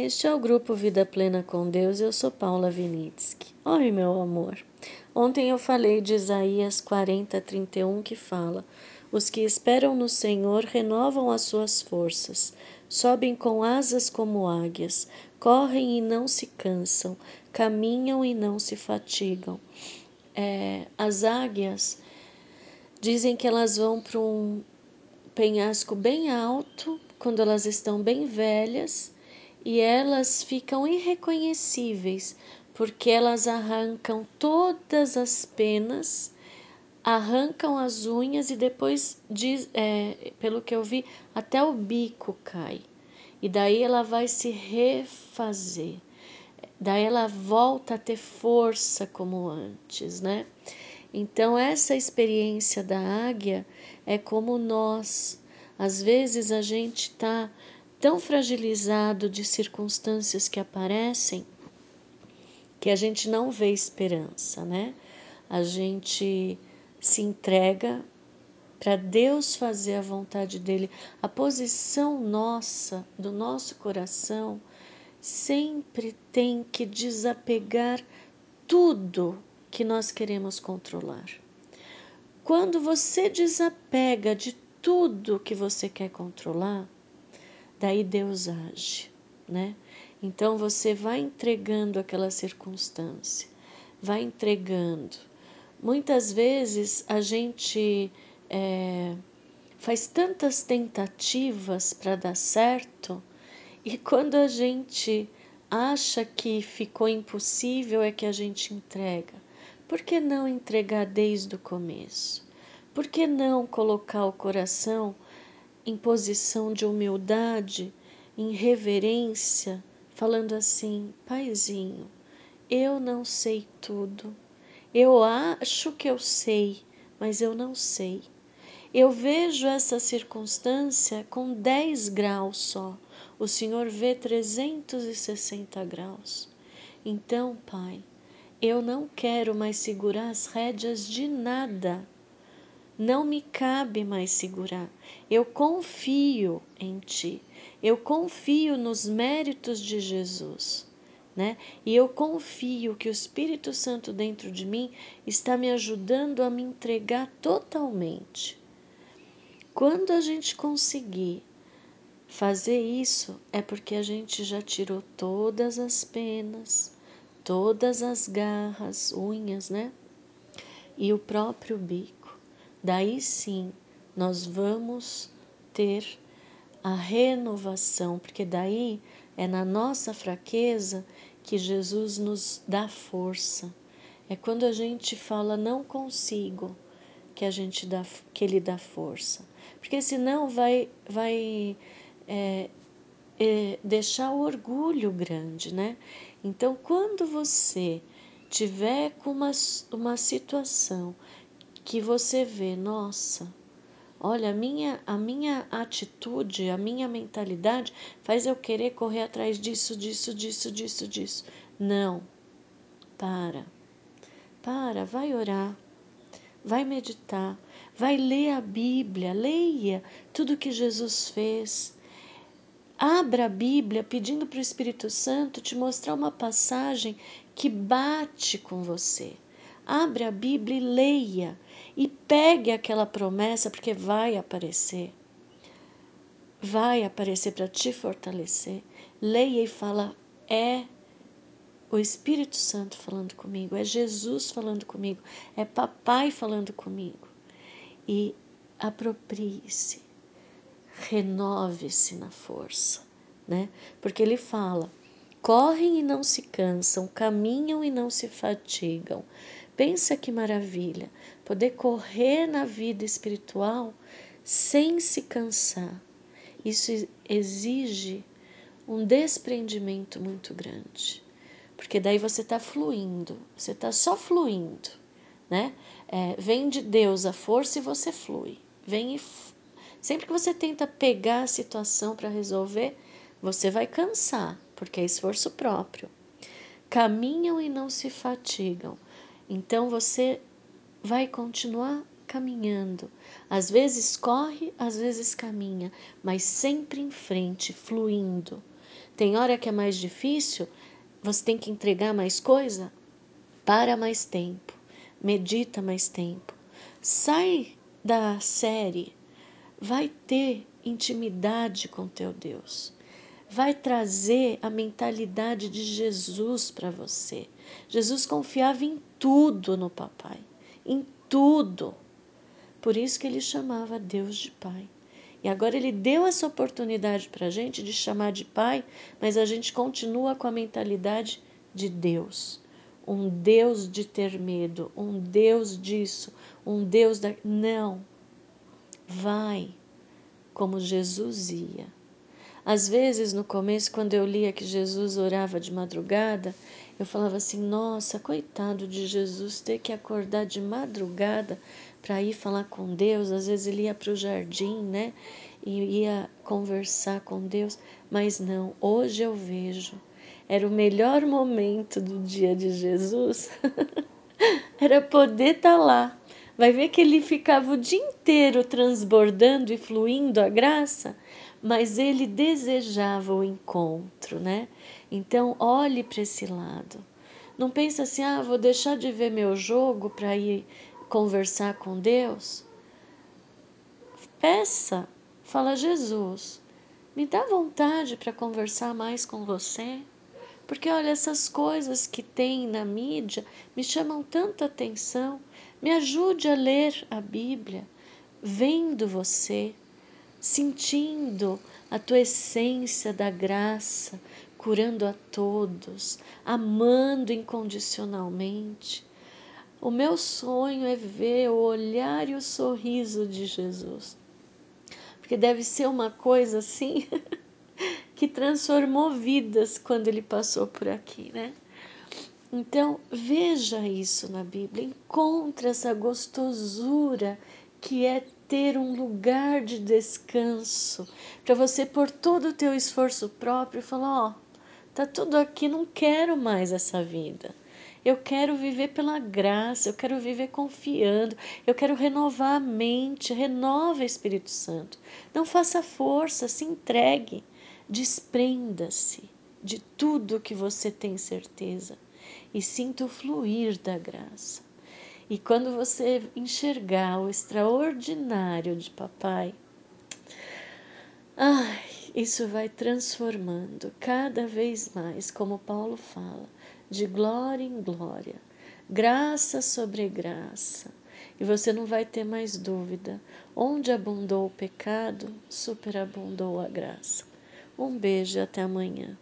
Este é o grupo Vida Plena com Deus. Eu sou Paula Vinitsky. Oi, meu amor. Ontem eu falei de Isaías 40, 31, que fala: Os que esperam no Senhor renovam as suas forças, sobem com asas como águias, correm e não se cansam, caminham e não se fatigam. É, as águias dizem que elas vão para um penhasco bem alto quando elas estão bem velhas e elas ficam irreconhecíveis porque elas arrancam todas as penas, arrancam as unhas e depois, diz, é, pelo que eu vi, até o bico cai. E daí ela vai se refazer. Daí ela volta a ter força como antes, né? Então, essa experiência da águia é como nós. Às vezes a gente está tão fragilizado de circunstâncias que aparecem que a gente não vê esperança, né? A gente se entrega para Deus fazer a vontade dele. A posição nossa, do nosso coração, sempre tem que desapegar tudo que nós queremos controlar. Quando você desapega de tudo que você quer controlar, daí Deus age, né? Então você vai entregando aquela circunstância, vai entregando. Muitas vezes a gente é, faz tantas tentativas para dar certo e quando a gente acha que ficou impossível é que a gente entrega. Por que não entregar desde o começo? Por que não colocar o coração em posição de humildade, em reverência, falando assim: Paizinho, eu não sei tudo. Eu acho que eu sei, mas eu não sei. Eu vejo essa circunstância com 10 graus só. O Senhor vê 360 graus. Então, Pai, eu não quero mais segurar as rédeas de nada. Não me cabe mais segurar. Eu confio em Ti. Eu confio nos méritos de Jesus. Né? E eu confio que o Espírito Santo dentro de mim está me ajudando a me entregar totalmente. Quando a gente conseguir fazer isso, é porque a gente já tirou todas as penas, todas as garras, unhas, né? E o próprio bico. Daí sim nós vamos ter a renovação, porque daí é na nossa fraqueza que Jesus nos dá força. É quando a gente fala não consigo que a gente dá que ele dá força, porque senão vai vai é, é, deixar o orgulho grande, né? Então, quando você tiver com uma, uma situação que você vê, nossa, olha, a minha, a minha atitude, a minha mentalidade faz eu querer correr atrás disso, disso, disso, disso, disso. Não, para, para, vai orar, vai meditar, vai ler a Bíblia, leia tudo que Jesus fez Abra a Bíblia pedindo para o Espírito Santo te mostrar uma passagem que bate com você. Abre a Bíblia e leia e pegue aquela promessa, porque vai aparecer. Vai aparecer para te fortalecer. Leia e fala: é o Espírito Santo falando comigo, é Jesus falando comigo, é Papai falando comigo. E aproprie-se renove-se na força, né? Porque ele fala: correm e não se cansam, caminham e não se fatigam. Pensa que maravilha, poder correr na vida espiritual sem se cansar. Isso exige um desprendimento muito grande, porque daí você está fluindo, você está só fluindo, né? É, vem de Deus a força e você flui, vem e Sempre que você tenta pegar a situação para resolver, você vai cansar, porque é esforço próprio. Caminham e não se fatigam. Então você vai continuar caminhando. Às vezes corre, às vezes caminha, mas sempre em frente, fluindo. Tem hora que é mais difícil, você tem que entregar mais coisa? Para mais tempo, medita mais tempo. Sai da série, vai ter intimidade com teu Deus. Vai trazer a mentalidade de Jesus para você. Jesus confiava em tudo no papai, em tudo. Por isso que ele chamava Deus de Pai. E agora ele deu essa oportunidade para a gente de chamar de Pai, mas a gente continua com a mentalidade de Deus. Um Deus de ter medo, um Deus disso, um Deus da. Não. Vai como Jesus ia. Às vezes, no começo, quando eu lia que Jesus orava de madrugada, eu falava assim: nossa, coitado de Jesus ter que acordar de madrugada para ir falar com Deus. Às vezes ele ia para o jardim, né? E ia conversar com Deus. Mas não, hoje eu vejo. Era o melhor momento do dia de Jesus. Era poder estar tá lá. Vai ver que ele ficava o dia inteiro transbordando e fluindo a graça, mas ele desejava o encontro, né? Então, olhe para esse lado. Não pense assim, ah, vou deixar de ver meu jogo para ir conversar com Deus. Peça, fala, Jesus, me dá vontade para conversar mais com você. Porque olha, essas coisas que tem na mídia me chamam tanta atenção. Me ajude a ler a Bíblia, vendo você, sentindo a tua essência da graça, curando a todos, amando incondicionalmente. O meu sonho é ver o olhar e o sorriso de Jesus. Porque deve ser uma coisa assim que transformou vidas quando ele passou por aqui, né? Então, veja isso na Bíblia, encontre essa gostosura que é ter um lugar de descanso, para você pôr todo o teu esforço próprio e falar, ó, oh, tá tudo aqui, não quero mais essa vida. Eu quero viver pela graça, eu quero viver confiando, eu quero renovar a mente, renova Espírito Santo. Não faça força, se entregue, desprenda-se de tudo que você tem certeza e sinta o fluir da graça. E quando você enxergar o extraordinário de papai, ai, isso vai transformando cada vez mais, como Paulo fala, de glória em glória, graça sobre graça. E você não vai ter mais dúvida. Onde abundou o pecado, superabundou a graça. Um beijo e até amanhã.